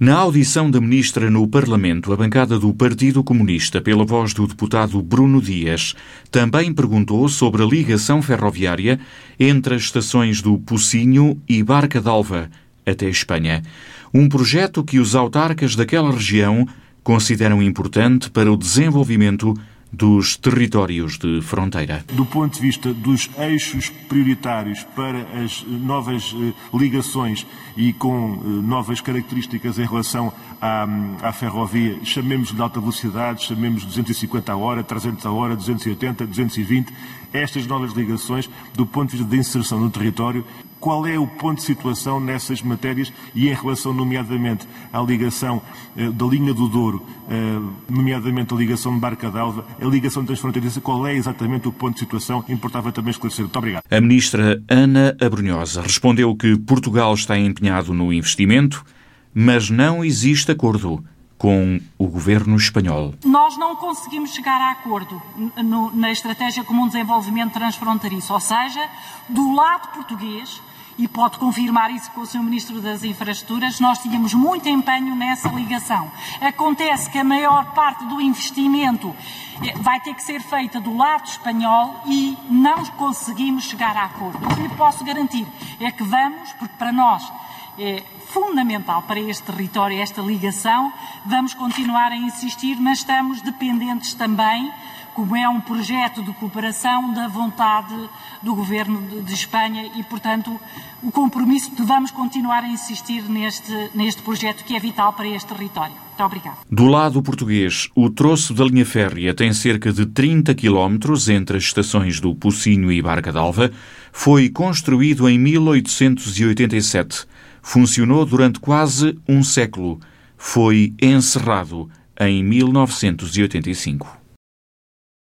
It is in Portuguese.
Na audição da ministra no Parlamento, a bancada do Partido Comunista, pela voz do deputado Bruno Dias, também perguntou sobre a ligação ferroviária entre as estações do Pocinho e Barca d'Alva até Espanha. Um projeto que os autarcas daquela região consideram importante para o desenvolvimento dos territórios de fronteira. Do ponto de vista dos eixos prioritários para as novas eh, ligações e com eh, novas características em relação à, à ferrovia, chamemos de alta velocidade, chamemos de 250 a hora, 300 a hora, 280, 220, estas novas ligações, do ponto de vista da inserção no território, qual é o ponto de situação nessas matérias e em relação, nomeadamente, à ligação eh, da linha do Douro, eh, nomeadamente a ligação de Barca d'Alva, a ligação transfronteiriça, qual é exatamente o ponto de situação? Importava também esclarecer. Muito obrigado. A ministra Ana Abrunhosa respondeu que Portugal está empenhado no investimento, mas não existe acordo com o governo espanhol. Nós não conseguimos chegar a acordo no, na Estratégia Comum de Desenvolvimento Transfronteiriço, ou seja, do lado português e pode confirmar isso com o Sr. Ministro das Infraestruturas, nós tínhamos muito empenho nessa ligação. Acontece que a maior parte do investimento eh, vai ter que ser feita do lado espanhol e não conseguimos chegar a acordo. O que lhe posso garantir é que vamos, porque para nós é fundamental para este território esta ligação, vamos continuar a insistir, mas estamos dependentes também como é um projeto de cooperação da vontade do Governo de Espanha e, portanto, o compromisso de vamos continuar a insistir neste, neste projeto que é vital para este território. Muito obrigado. Do lado português, o troço da linha férrea tem cerca de 30 quilómetros entre as estações do Pocinho e Barca d'Alva. Foi construído em 1887. Funcionou durante quase um século. Foi encerrado em 1985.